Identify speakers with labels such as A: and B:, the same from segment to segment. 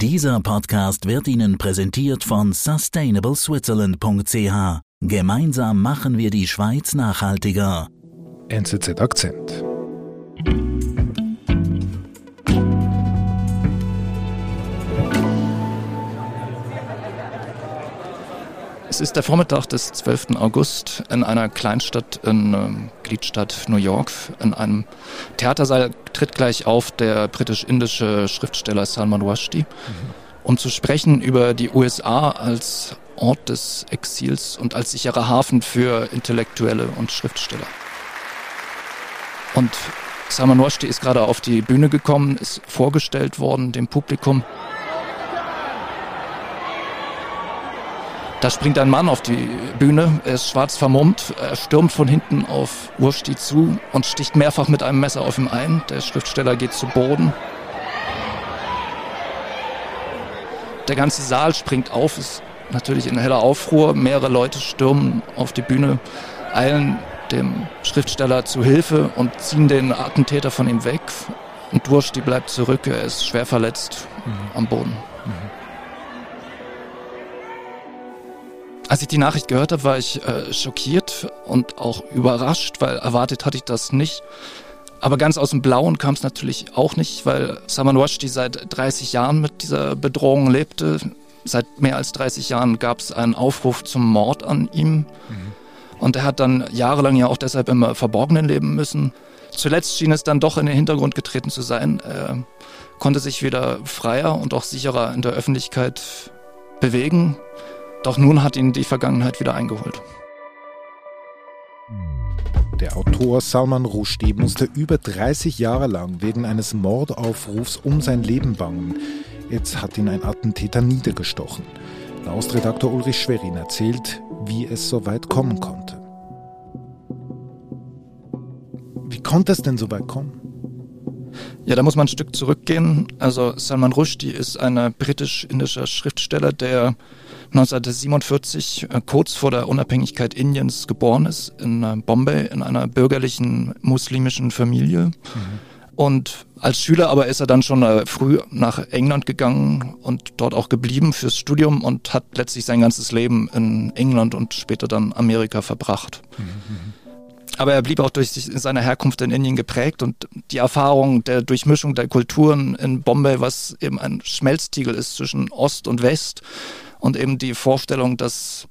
A: Dieser Podcast wird Ihnen präsentiert von sustainableswitzerland.ch. Gemeinsam machen wir die Schweiz nachhaltiger.
B: NZZ Akzent.
C: Es ist der Vormittag des 12. August in einer Kleinstadt in ähm, Gliedstadt New York. In einem Theatersaal tritt gleich auf der britisch-indische Schriftsteller Salman Rushdie, mhm. um zu sprechen über die USA als Ort des Exils und als sicherer Hafen für Intellektuelle und Schriftsteller. Und Salman Rushdie ist gerade auf die Bühne gekommen, ist vorgestellt worden dem Publikum. Da springt ein Mann auf die Bühne, er ist schwarz vermummt, er stürmt von hinten auf Ursti zu und sticht mehrfach mit einem Messer auf ihn ein. Der Schriftsteller geht zu Boden. Der ganze Saal springt auf, ist natürlich in heller Aufruhr. Mehrere Leute stürmen auf die Bühne, eilen dem Schriftsteller zu Hilfe und ziehen den Attentäter von ihm weg. Und Dursti bleibt zurück, er ist schwer verletzt mhm. am Boden. Mhm. Als ich die Nachricht gehört habe, war ich äh, schockiert und auch überrascht, weil erwartet hatte ich das nicht. Aber ganz aus dem Blauen kam es natürlich auch nicht, weil Salman Rushdie seit 30 Jahren mit dieser Bedrohung lebte. Seit mehr als 30 Jahren gab es einen Aufruf zum Mord an ihm. Mhm. Und er hat dann jahrelang ja auch deshalb im Verborgenen leben müssen. Zuletzt schien es dann doch in den Hintergrund getreten zu sein. Er konnte sich wieder freier und auch sicherer in der Öffentlichkeit bewegen. Doch nun hat ihn die Vergangenheit wieder eingeholt.
B: Der Autor Salman Rushdie musste über 30 Jahre lang wegen eines Mordaufrufs um sein Leben bangen. Jetzt hat ihn ein Attentäter niedergestochen. Naustredaktor Ulrich Schwerin erzählt, wie es so weit kommen konnte. Wie konnte es denn so weit kommen?
C: Ja, da muss man ein Stück zurückgehen. Also Salman Rushdie ist ein britisch-indischer Schriftsteller, der 1947, äh, kurz vor der Unabhängigkeit Indiens, geboren ist in äh, Bombay in einer bürgerlichen muslimischen Familie. Mhm. Und als Schüler aber ist er dann schon äh, früh nach England gegangen und dort auch geblieben fürs Studium und hat letztlich sein ganzes Leben in England und später dann Amerika verbracht. Mhm. Aber er blieb auch durch seine Herkunft in Indien geprägt und die Erfahrung der Durchmischung der Kulturen in Bombay, was eben ein Schmelztiegel ist zwischen Ost und West, und eben die Vorstellung, dass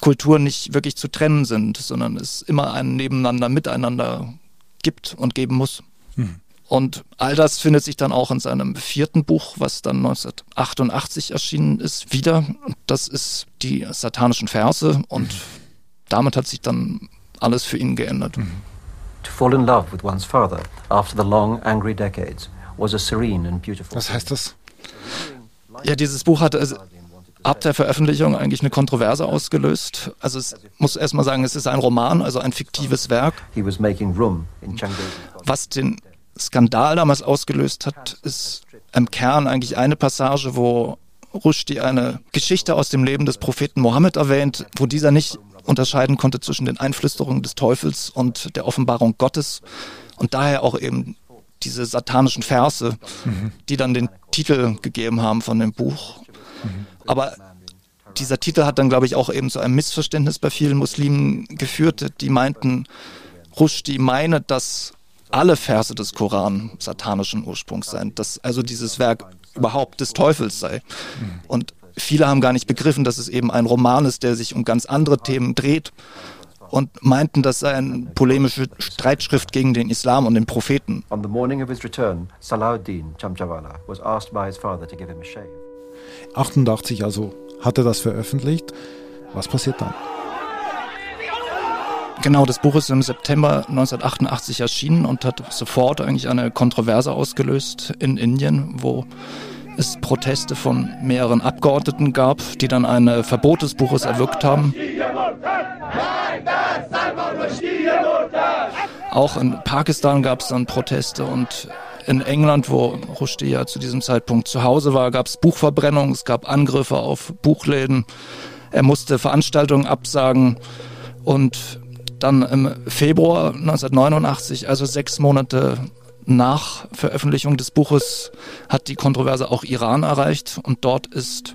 C: Kulturen nicht wirklich zu trennen sind, sondern es immer ein Nebeneinander, Miteinander gibt und geben muss. Mhm. Und all das findet sich dann auch in seinem vierten Buch, was dann 1988 erschienen ist, wieder. Das ist die satanischen Verse und mhm. damit hat sich dann alles für ihn geändert. Mhm.
B: To fall in love with one's father after the long angry decades was a serene and beautiful. Was heißt das?
C: Ja, dieses Buch hat also ab der Veröffentlichung eigentlich eine Kontroverse ausgelöst. Also es muss erstmal sagen, es ist ein Roman, also ein fiktives Werk. Was den Skandal damals ausgelöst hat, ist im Kern eigentlich eine Passage, wo Rushdie eine Geschichte aus dem Leben des Propheten Mohammed erwähnt, wo dieser nicht unterscheiden konnte zwischen den Einflüsterungen des Teufels und der Offenbarung Gottes und daher auch eben diese satanischen Verse, mhm. die dann den Titel gegeben haben von dem Buch. Mhm. Aber dieser Titel hat dann, glaube ich, auch eben zu einem Missverständnis bei vielen Muslimen geführt, die meinten, Rushdie meine, dass alle Verse des Koran satanischen Ursprungs seien, dass also dieses Werk überhaupt des Teufels sei. Und viele haben gar nicht begriffen, dass es eben ein Roman ist, der sich um ganz andere Themen dreht und meinten, das sei eine polemische Streitschrift gegen den Islam und den Propheten. On the morning of his return, Salahuddin Chamchawala was asked by his father to give him a shave.
B: 88 also hat er das veröffentlicht. Was passiert dann?
C: Genau, das Buch ist im September 1988 erschienen und hat sofort eigentlich eine Kontroverse ausgelöst in Indien, wo es Proteste von mehreren Abgeordneten gab, die dann ein Verbot des Buches erwirkt haben. Auch in Pakistan gab es dann Proteste und in England, wo Rushdie ja zu diesem Zeitpunkt zu Hause war, gab es Buchverbrennungen, es gab Angriffe auf Buchläden. Er musste Veranstaltungen absagen und dann im Februar 1989, also sechs Monate nach Veröffentlichung des Buches hat die Kontroverse auch Iran erreicht und dort ist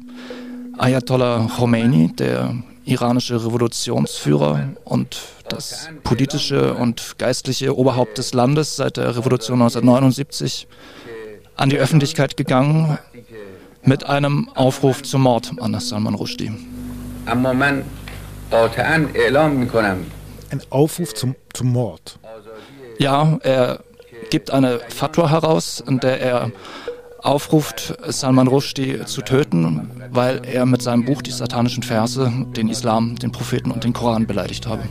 C: Ayatollah Khomeini, der iranische Revolutionsführer und das politische und geistliche Oberhaupt des Landes seit der Revolution 1979 an die Öffentlichkeit gegangen mit einem Aufruf zum Mord an Salman Rushdie.
B: Ein Aufruf zum, zum Mord.
C: Ja, er gibt eine Fatwa heraus, in der er aufruft, Salman Rushdie zu töten, weil er mit seinem Buch die satanischen Verse den Islam, den Propheten und den Koran beleidigt habe.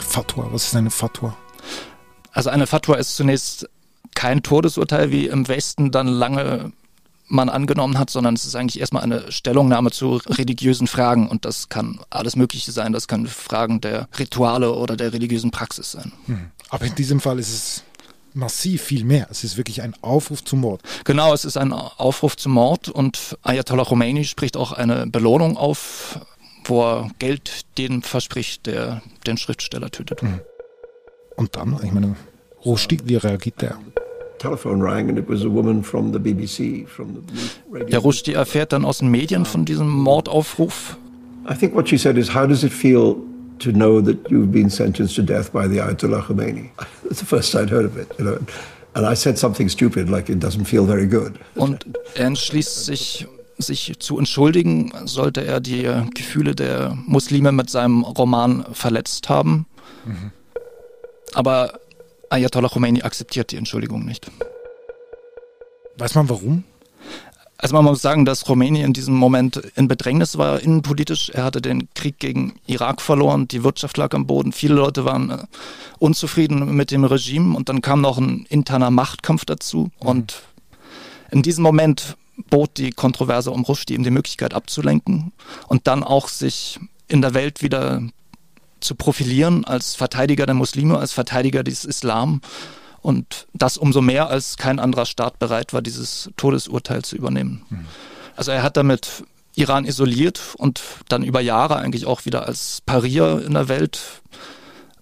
B: Fatwa, was ist eine Fatwa?
C: Also eine Fatwa ist zunächst kein Todesurteil, wie im Westen dann lange man angenommen hat, sondern es ist eigentlich erstmal eine Stellungnahme zu religiösen Fragen und das kann alles Mögliche sein. Das können Fragen der Rituale oder der religiösen Praxis sein. Hm.
B: Aber in diesem Fall ist es massiv viel mehr. Es ist wirklich ein Aufruf zum Mord.
C: Genau, es ist ein Aufruf zum Mord und Ayatollah Khomeini spricht auch eine Belohnung auf, wo er Geld dem verspricht, der den Schriftsteller tötet. Hm.
B: Und dann, ich meine, Rushdie, wie reagiert der?
C: Der Rushdie erfährt dann aus den Medien von diesem Mordaufruf.
D: I think what she said is, how does it feel to know that you've been sentenced to death by the Ayatollah Khomeini? That's the first I'd heard of it, you know. And I said something stupid, like it doesn't feel very good.
C: Und er entschließt sich, sich zu entschuldigen, sollte er die Gefühle der Muslime mit seinem Roman verletzt haben. Mhm. Aber Ayatollah Khomeini akzeptiert die Entschuldigung nicht.
B: Weiß man warum?
C: Also man muss sagen, dass Khomeini in diesem Moment in Bedrängnis war, innenpolitisch. Er hatte den Krieg gegen Irak verloren, die Wirtschaft lag am Boden, viele Leute waren äh, unzufrieden mit dem Regime und dann kam noch ein interner Machtkampf dazu. Mhm. Und in diesem Moment bot die Kontroverse um Rushdie ihm die Möglichkeit abzulenken und dann auch sich in der Welt wieder zu profilieren als Verteidiger der Muslime, als Verteidiger des Islam. Und das umso mehr, als kein anderer Staat bereit war, dieses Todesurteil zu übernehmen. Mhm. Also er hat damit Iran isoliert und dann über Jahre eigentlich auch wieder als Parier in der Welt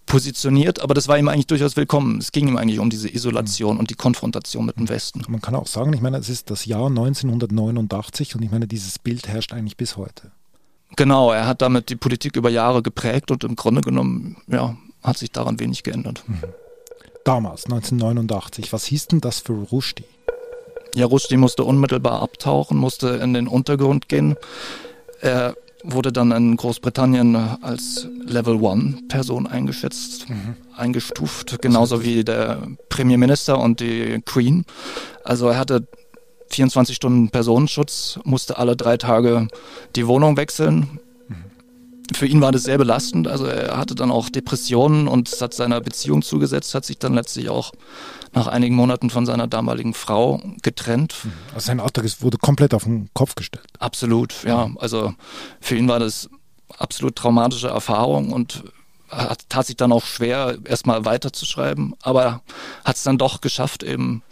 C: positioniert, aber das war ihm eigentlich durchaus willkommen. Es ging ihm eigentlich um diese Isolation mhm. und die Konfrontation mit dem Westen.
B: Man kann auch sagen, ich meine, es ist das Jahr 1989 und ich meine, dieses Bild herrscht eigentlich bis heute.
C: Genau, er hat damit die Politik über Jahre geprägt und im Grunde genommen, ja, hat sich daran wenig geändert. Mhm.
B: Damals, 1989, was hieß denn das für Rushdie?
C: Ja, Rushdie musste unmittelbar abtauchen, musste in den Untergrund gehen. Er wurde dann in Großbritannien als Level One Person eingeschätzt, mhm. eingestuft, genauso wie der Premierminister und die Queen. Also er hatte 24 Stunden Personenschutz, musste alle drei Tage die Wohnung wechseln. Für ihn war das sehr belastend. Also er hatte dann auch Depressionen und es hat seiner Beziehung zugesetzt, hat sich dann letztlich auch nach einigen Monaten von seiner damaligen Frau getrennt.
B: Also sein Alltag wurde komplett auf den Kopf gestellt.
C: Absolut, ja. Also für ihn war das absolut traumatische Erfahrung und hat, tat sich dann auch schwer, erstmal weiterzuschreiben, aber hat es dann doch geschafft, eben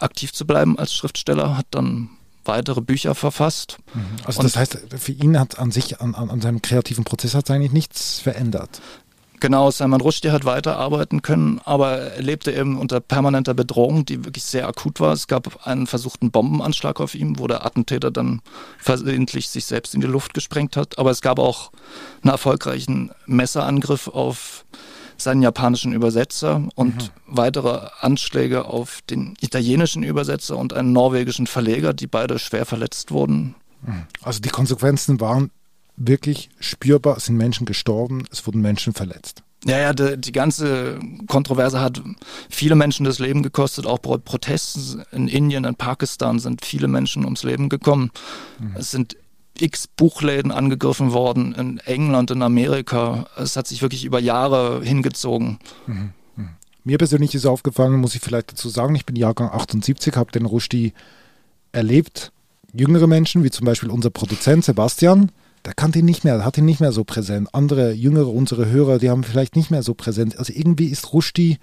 C: aktiv zu bleiben als Schriftsteller, hat dann weitere Bücher verfasst.
B: Mhm. Also das heißt, für ihn hat an sich, an, an seinem kreativen Prozess hat eigentlich nichts verändert.
C: Genau, Salman Rushdie hat weiterarbeiten können, aber er lebte eben unter permanenter Bedrohung, die wirklich sehr akut war. Es gab einen versuchten Bombenanschlag auf ihm, wo der Attentäter dann versehentlich sich selbst in die Luft gesprengt hat. Aber es gab auch einen erfolgreichen Messerangriff auf seinen japanischen Übersetzer und mhm. weitere Anschläge auf den italienischen Übersetzer und einen norwegischen Verleger, die beide schwer verletzt wurden.
B: Mhm. Also die Konsequenzen waren wirklich spürbar, es sind Menschen gestorben, es wurden Menschen verletzt.
C: Ja, ja, die, die, ganze Kontroverse hat viele Menschen das Leben gekostet. Auch bei Protesten in Indien, in Pakistan sind viele Menschen ums Leben gekommen. Mhm. Es sind x Buchläden angegriffen worden in England, in Amerika. Es hat sich wirklich über Jahre hingezogen. Mhm.
B: mhm. Mir persönlich ist aufgefallen, muss ich vielleicht dazu sagen, ich bin Jahrgang 78, habe den Rushdie erlebt. Jüngere Menschen, wie zum Beispiel unser Produzent Sebastian, der kannte ihn nicht mehr, hat ihn nicht mehr so präsent. Andere Jüngere, unsere Hörer, die haben vielleicht nicht mehr so präsent. Also irgendwie ist Rushdie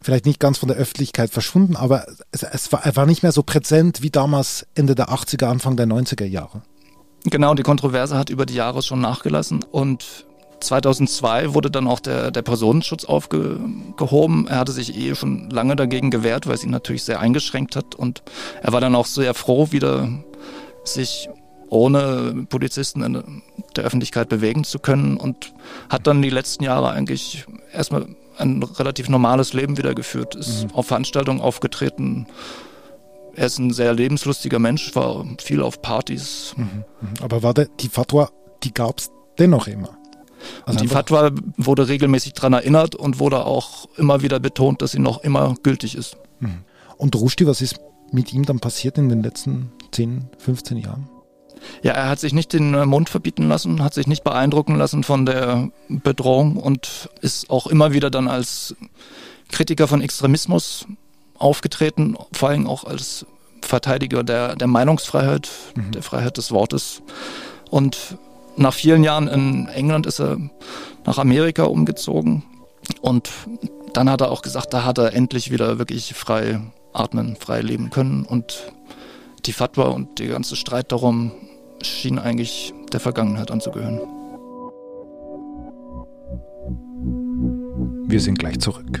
B: vielleicht nicht ganz von der Öffentlichkeit verschwunden, aber es, es war, er war nicht mehr so präsent wie damals Ende der 80er, Anfang der 90er Jahre.
C: Genau, die Kontroverse hat über die Jahre schon nachgelassen und 2002 wurde dann auch der, der Personenschutz aufgehoben. Er hatte sich eh schon lange dagegen gewehrt, weil es ihn natürlich sehr eingeschränkt hat. Und er war dann auch sehr froh, wieder sich ohne Polizisten in der Öffentlichkeit bewegen zu können und hat dann die letzten Jahre eigentlich erstmal ein relativ normales Leben wieder geführt, ist mhm. auf Veranstaltungen aufgetreten. Er ist ein sehr lebenslustiger Mensch, war viel auf Partys. Mhm.
B: mhm. Aber war der, die Fatwa, die gab es dennoch immer?
C: Also die Fatwa wurde regelmäßig daran erinnert und wurde auch immer wieder betont, dass sie noch immer gültig ist.
B: Mhm. Und Rushdie, was ist mit ihm dann passiert in den letzten 10, 15 Jahren?
C: Ja, er hat sich nicht den Mund verbieten lassen, hat sich nicht beeindrucken lassen von der Bedrohung und ist auch immer wieder dann als Kritiker von Extremismus aufgetreten, vor allem auch als Verteidiger der, der Meinungsfreiheit, mhm. der Freiheit des Wortes. Und nach vielen Jahren in England ist er nach Amerika umgezogen und dann hat er auch gesagt, da hat er endlich wieder wirklich frei atmen, frei leben können und die Fatwa und der ganze Streit darum schien eigentlich der Vergangenheit anzugehören.
B: Wir sind gleich zurück.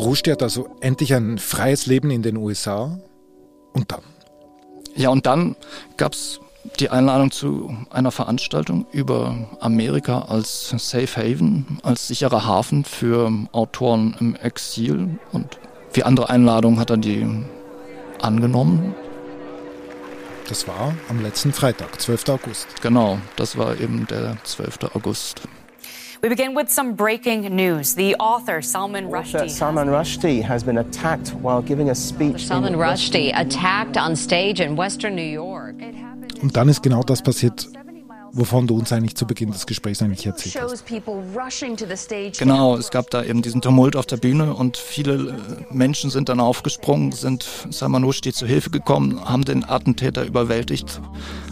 B: Rushdie hat also endlich ein freies Leben in den USA. Und dann?
C: Ja, und dann gab es die Einladung zu einer Veranstaltung über Amerika als Safe Haven, als sicherer Hafen für Autoren im Exil. Und wie andere Einladungen hat er die angenommen.
B: Das war am letzten Freitag, 12. August.
C: Genau, das war eben der 12. August.
E: We begin with some breaking news. The author Salman Rushdie.
F: Salman Rushdie has been attacked while giving a speech.
E: Salman Rushdie attacked on stage in Western New York.
B: Und dann ist genau das passiert, wovon du uns eigentlich zu Beginn des Gesprächs eigentlich erzählt hast.
C: Genau, es gab da eben diesen Tumult auf der Bühne und viele äh, Menschen sind dann aufgesprungen, sind Salman Rushdie zu Hilfe gekommen, haben den Attentäter überwältigt.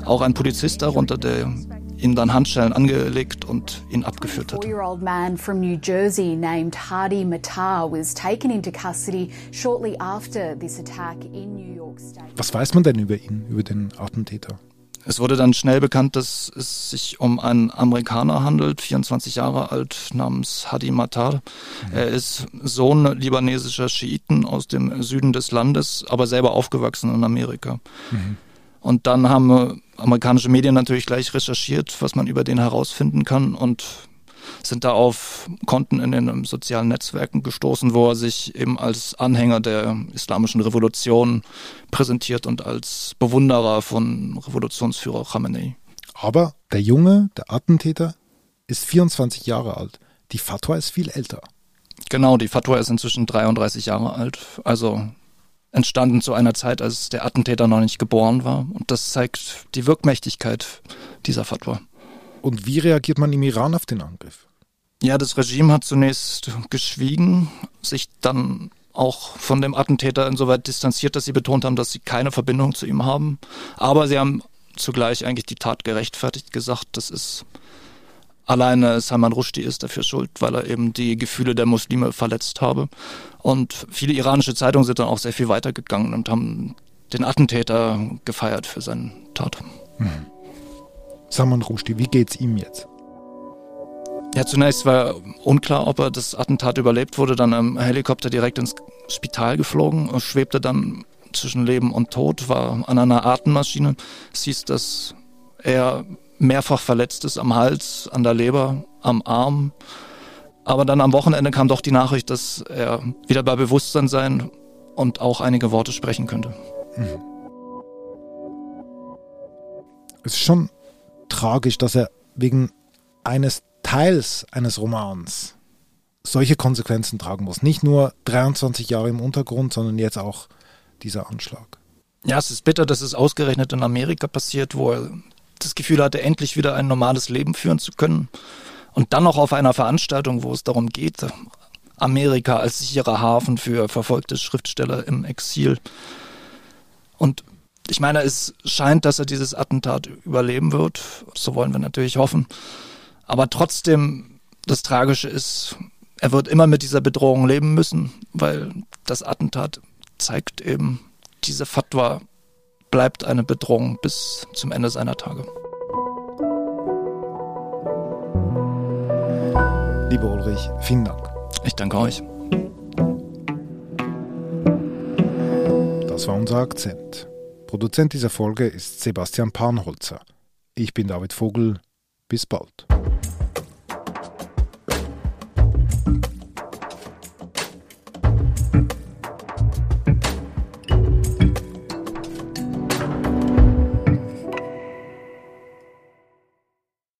C: Auch ein Polizist darunter, der ihn dann Handschellen angelegt und ihn abgeführt hat.
G: Four-year-old man from New Jersey named Hardy Matar was taken into custody shortly after this attack in New York State.
B: Was weiß man denn über ihn, über den Attentäter?
C: Es wurde dann schnell bekannt, dass es sich um einen Amerikaner handelt, 24 Jahre alt, namens Hadi Matar. Er ist Sohn libanesischer Schiiten aus dem Süden des Landes, aber selber aufgewachsen in Amerika. Mhm. Und dann haben amerikanische Medien natürlich gleich recherchiert, was man über den herausfinden kann und sind da auf Konten in den sozialen Netzwerken gestoßen, wo er sich eben als Anhänger der islamischen Revolution präsentiert und als Bewunderer von Revolutionsführer Khamenei.
B: Aber der Junge, der Attentäter, ist 24 Jahre alt. Die Fatwa ist viel älter.
C: Genau, die Fatwa ist inzwischen 33 Jahre alt. Also entstanden zu einer Zeit, als der Attentäter noch nicht geboren war. Und das zeigt die Wirkmächtigkeit dieser Fatwa.
B: Und wie reagiert man im Iran auf den Angriff?
C: Ja, das Regime hat zunächst geschwiegen, sich dann auch von dem Attentäter insoweit distanziert, dass sie betont haben, dass sie keine Verbindung zu ihm haben. Aber sie haben zugleich eigentlich die Tat gerechtfertigt gesagt, das ist alleine Salman Rushdie ist dafür schuld, weil er eben die Gefühle der Muslime verletzt habe. Und viele iranische Zeitungen sind dann auch sehr viel weitergegangen und haben den Attentäter gefeiert für seine Tat. Mhm.
B: Salman Rushdie, wie geht's ihm jetzt?
C: Ja, zunächst war unklar, ob er das Attentat überlebt wurde, dann im Helikopter direkt ins Spital geflogen, schwebte dann zwischen Leben und Tod, war an einer Atemmaschine. Es hieß, dass er mehrfach verletzt ist am Hals, an der Leber, am Arm. Aber dann am Wochenende kam doch die Nachricht, dass er wieder bei Bewusstsein sein und auch einige Worte sprechen könnte. Mhm.
B: Es ist schon tragisch, dass er wegen eines Teils eines Romans solche Konsequenzen tragen muss. Nicht nur 23 Jahre im Untergrund, sondern jetzt auch dieser Anschlag.
C: Ja, es ist bitter, dass es ausgerechnet in Amerika passiert, wo er das Gefühl hatte, endlich wieder ein normales Leben führen zu können. Und dann noch auf einer Veranstaltung, wo es darum geht, Amerika als sicherer Hafen für verfolgte Schriftsteller im Exil. Und ich meine, es scheint, dass er dieses Attentat überleben wird. So wollen wir natürlich hoffen. Aber trotzdem, das Tragische ist, er wird immer mit dieser Bedrohung leben müssen, weil das Attentat zeigt eben, diese Fatwa bleibt eine Bedrohung bis zum Ende seiner Tage.
B: Lieber Ulrich, vielen Dank.
C: Ich danke euch.
B: Das war unser Akzent. Produzent dieser Folge ist Sebastian Panholzer. Ich bin David Vogel. Bis bald.